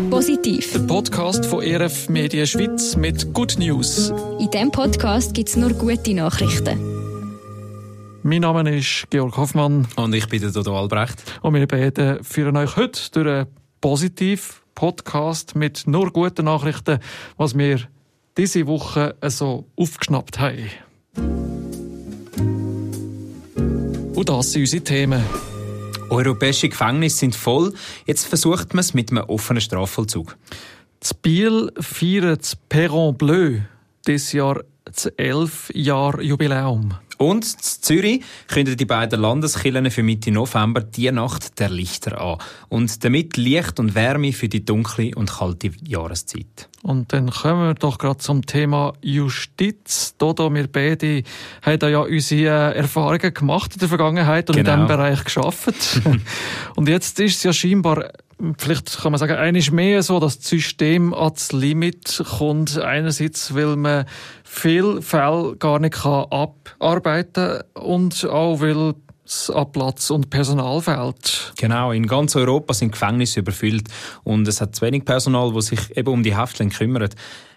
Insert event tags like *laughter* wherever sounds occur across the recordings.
Positiv. Der Podcast von ERF Media Schweiz mit Good News. In diesem Podcast gibt es nur gute Nachrichten. Mein Name ist Georg Hoffmann. Und ich bin der Dodo Albrecht. Und wir beiden führen euch heute durch einen positiv Podcast mit nur guten Nachrichten, was wir diese Woche so aufgeschnappt haben. Und das sind unsere Themen. Europäische Gefängnisse sind voll. Jetzt versucht man es mit einem offenen Strafvollzug. Das Biel feiert das Perron Bleu dieses Jahr das 11 Jahr Jubiläum. Und in Zürich kündigen die beiden Landeskirchen für Mitte November die Nacht der Lichter an. Und damit Licht und Wärme für die dunkle und kalte Jahreszeit. Und dann kommen wir doch gerade zum Thema Justiz. Dodo, wir beide haben ja unsere Erfahrungen gemacht in der Vergangenheit und genau. in diesem Bereich geschafft. *laughs* und jetzt ist es ja scheinbar vielleicht kann man sagen, eines mehr so, dass das System ans Limit kommt. Einerseits, weil man viel Fälle gar nicht kann abarbeiten und auch weil es an Platz und Personal fehlt. Genau, in ganz Europa sind Gefängnisse überfüllt und es hat zu wenig Personal, das sich eben um die Häftlinge kümmert.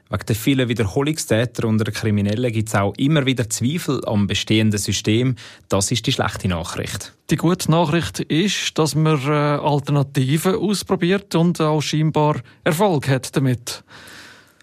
Wegen der vielen Wiederholungstäter unter den Kriminellen gibt es auch immer wieder Zweifel am bestehenden System. Das ist die schlechte Nachricht. Die gute Nachricht ist, dass man äh, Alternativen ausprobiert und auch scheinbar Erfolg hat damit.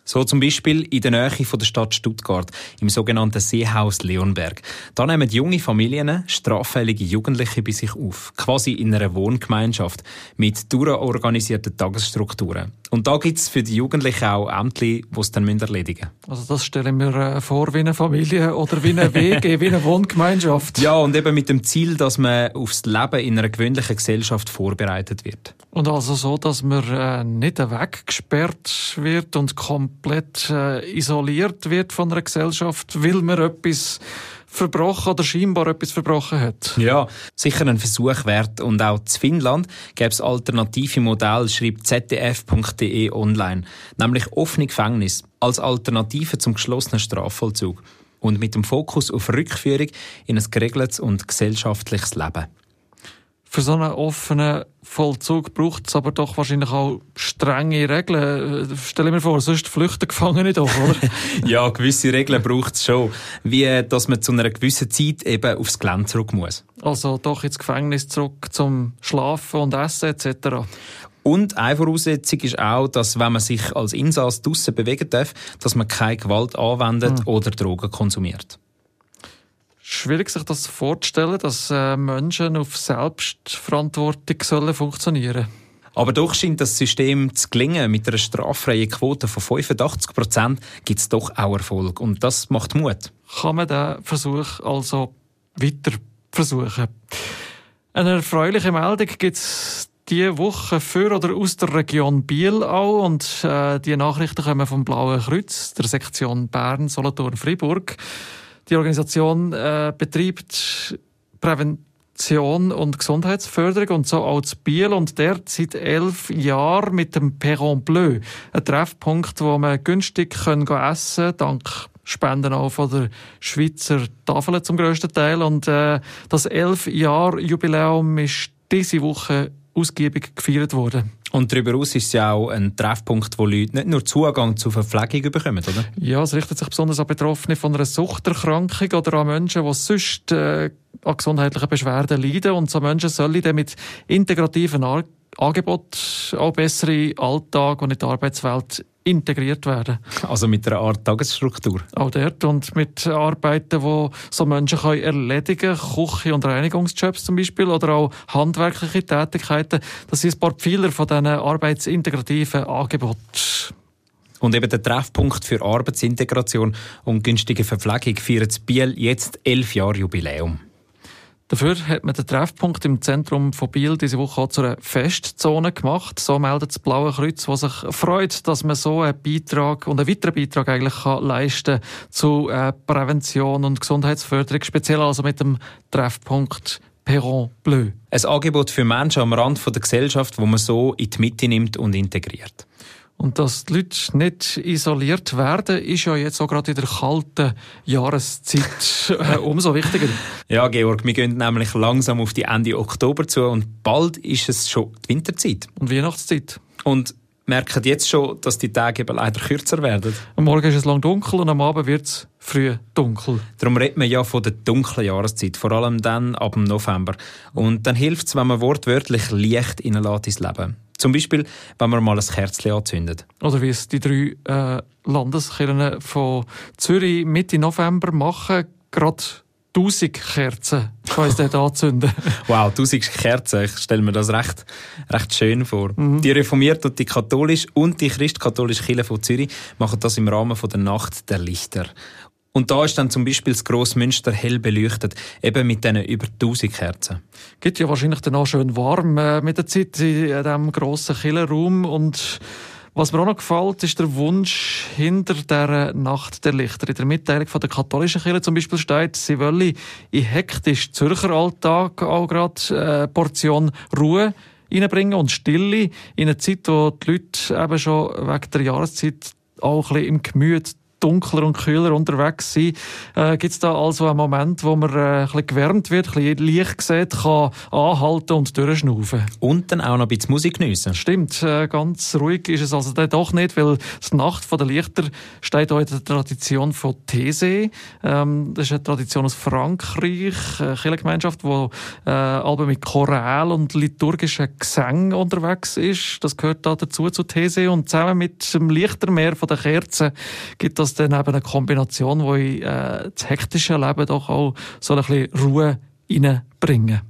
So zum Beispiel in der Nähe von der Stadt Stuttgart, im sogenannten Seehaus Leonberg. Da nehmen junge Familien straffällige Jugendliche bei sich auf, quasi in einer Wohngemeinschaft mit durchorganisierten Tagesstrukturen. Und da gibt es für die Jugendlichen auch Ämter, die es dann erledigen müssen. Also das stelle ich mir äh, vor wie eine Familie oder wie eine WG, *laughs* wie eine Wohngemeinschaft. Ja, und eben mit dem Ziel, dass man aufs Leben in einer gewöhnlichen Gesellschaft vorbereitet wird. Und also so, dass man äh, nicht weggesperrt wird und komplett äh, isoliert wird von einer Gesellschaft, weil man etwas verbrochen oder scheinbar etwas verbrochen hat. Ja, sicher ein Versuch wert. Und auch zu Finnland gäbe es alternative Modelle, schreibt zdf.de online, nämlich offene Gefängnis als Alternative zum geschlossenen Strafvollzug und mit dem Fokus auf Rückführung in ein geregeltes und gesellschaftliches Leben. Für so einen offenen Vollzug braucht es aber doch wahrscheinlich auch strenge Regeln. Stell mir vor, sonst flüchten Gefangene doch, oder? *laughs* ja, gewisse Regeln braucht es schon. Wie, dass man zu einer gewissen Zeit eben aufs Gelände zurück muss. Also doch ins Gefängnis zurück zum Schlafen und Essen etc. Und eine Voraussetzung ist auch, dass wenn man sich als Insass draussen bewegen darf, dass man keine Gewalt anwendet mhm. oder Drogen konsumiert schwierig, sich das vorzustellen, dass äh, Menschen auf Selbstverantwortung sollen funktionieren aber doch scheint das System zu gelingen. Mit einer straffreien Quote von 85 Prozent gibt es doch auch Erfolg. Und das macht Mut. Kann man diesen Versuch also weiter versuchen? Eine erfreuliche Meldung gibt es diese Woche für oder aus der Region Biel auch. Und äh, die Nachrichten kommen vom Blauen Kreuz, der Sektion Bern, Solothurn, Fribourg. Die Organisation äh, betreibt Prävention und Gesundheitsförderung und so auch Biel und der seit elf Jahren mit dem Perron Bleu. Ein Treffpunkt, wo man günstig können essen kann, dank Spenden auch von der Schweizer Tafel zum grössten Teil. Und äh, das elf Jahr Jubiläum ist diese Woche ausgiebig gefeiert worden. Und darüber hinaus ist es ja auch ein Treffpunkt, wo Leute nicht nur Zugang zur Verpflegung bekommen, oder? Ja, es richtet sich besonders an Betroffene von einer Suchterkrankung oder an Menschen, die sonst äh, an gesundheitlichen Beschwerden leiden. Und so Menschen sollen dann mit integrativen Angebot auch bessere Alltag und in die Arbeitswelt integriert werden. Also mit einer Art Tagesstruktur? Auch dort und mit Arbeiten, die so Menschen können erledigen können, Küche- und Reinigungsjobs zum Beispiel oder auch handwerkliche Tätigkeiten. Das sind ein paar Pfeiler von diesen arbeitsintegrativen Angeboten. Und eben der Treffpunkt für Arbeitsintegration und günstige Verpflegung feiert Biel jetzt elf Jahre Jubiläum. Dafür hat man den Treffpunkt im Zentrum von Biel diese Woche auch zu einer Festzone gemacht. So meldet das Blaue Kreuz, was sich freut, dass man so einen Beitrag und einen weiteren Beitrag eigentlich kann leisten zu äh, Prävention und Gesundheitsförderung, speziell also mit dem Treffpunkt Perron Bleu. Ein Angebot für Menschen am Rand der Gesellschaft, wo man so in die Mitte nimmt und integriert. Und dass die Leute nicht isoliert werden, ist ja jetzt auch gerade in der kalten Jahreszeit *laughs* äh, umso wichtiger. Ja, Georg, wir gehen nämlich langsam auf die Ende Oktober zu und bald ist es schon die Winterzeit. Und Weihnachtszeit. Und merken jetzt schon, dass die Tage eben leider kürzer werden. Am Morgen ist es lang dunkel und am Abend wird es früh dunkel. Darum redet man ja von der dunklen Jahreszeit, vor allem dann ab dem November. Und dann hilft es, wenn man wortwörtlich Licht reinlässt ins Leben. Zum Beispiel, wenn man mal ein Kerzchen anzündet. Oder wie es die drei äh, Landeskirchen von Zürich Mitte November machen, gerade 1000 Kerzen kann ich dort anzünden. *laughs* wow, 1000 Kerzen, ich stelle mir das recht, recht schön vor. Mhm. Die reformierte und die katholische und die christkatholische Kirche von Zürich machen das im Rahmen von der Nacht der Lichter. Und da ist dann zum Beispiel das Grossmünster hell beleuchtet, eben mit diesen über 1000 Kerzen. Gibt ja wahrscheinlich dann auch schön warm äh, mit der Zeit in diesem grossen Killerraum und was mir auch noch gefällt, ist der Wunsch hinter der Nacht der Lichter. In der Mitteilung von der katholischen Kirche zum Beispiel steht, sie wollen in hektisch Zürcher Alltag auch gerade eine Portion Ruhe reinbringen und Stille in einer Zeit, wo die Leute eben schon wegen der Jahreszeit auch ein bisschen im Gemüt dunkler und kühler unterwegs sein. Äh, Gibt es da also einen Moment, wo man äh, ein bisschen gewärmt wird, ein bisschen Licht sieht, kann anhalten und durchschnaufen? Und dann auch noch ein bisschen Musik geniessen. Stimmt, äh, ganz ruhig ist es also dann doch nicht, weil die Nacht der Lichter steht auch in der Tradition von These. Ähm, das ist eine Tradition aus Frankreich, eine Kirchengemeinschaft, die äh, aber mit Choral und liturgischen Gesängen unterwegs ist. Das gehört da dazu zu These und zusammen mit dem Lichtermeer von der Kerzen gibt das das dann eben eine Kombination, die in äh, das hektische Leben doch auch so ein bisschen Ruhe reinbringen.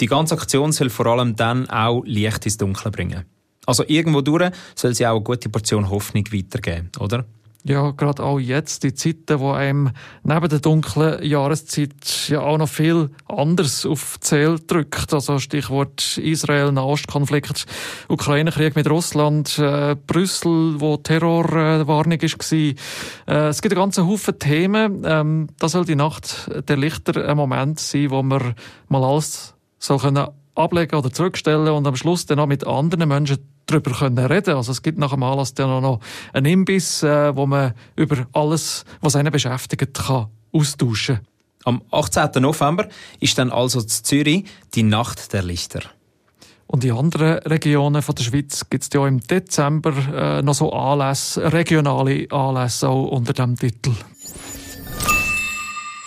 Die ganze Aktion soll vor allem dann auch Licht ins Dunkle bringen. Also irgendwo durch soll sie auch eine gute Portion Hoffnung weitergeben, oder? Ja, gerade auch jetzt, die Zeiten, wo einem neben der dunklen Jahreszeit ja auch noch viel anders auf Zähl drückt. Also Stichwort Israel, Nahostkonflikt, Ukraine-Krieg mit Russland, äh, Brüssel, wo Terrorwarnung äh, war. Äh, es gibt einen ganzen Haufen Themen. Ähm, das soll die Nacht der Lichter ein Moment sein, wo man mal alles soll können ablegen oder zurückstellen und am Schluss dann auch mit anderen Menschen darüber können reden. Also es gibt nach dem Anlass dann auch noch einen Imbiss, äh, wo man über alles, was einen beschäftigt, kann austauschen. Am 18. November ist dann also zu Zürich die Nacht der Lichter. Und in anderen Regionen von der Schweiz gibt es ja im Dezember äh, noch so Anlässe, regionale Anlässe auch unter dem Titel.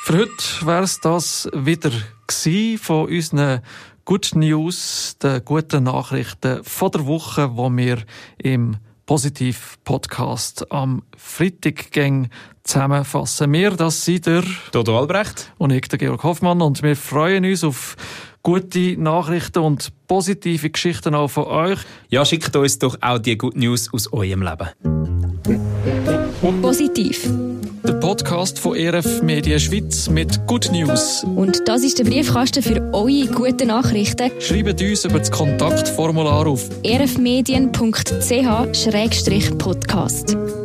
Für heute wäre es das wieder von unseren Good News, den guten Nachrichten von der Woche, wo wir im Positiv-Podcast am Freitag zusammenfassen. Wir, das sind der Dodo Albrecht und ich, der Georg Hoffmann, und wir freuen uns auf gute Nachrichten und positive Geschichten auch von euch. Ja, schickt uns doch auch die Good News aus eurem Leben. Positiv der Podcast von ERF Media Schweiz mit Good News. Und das ist der Briefkasten für eure guten Nachrichten. Schreibt uns über das Kontaktformular auf erfmedien.ch-podcast.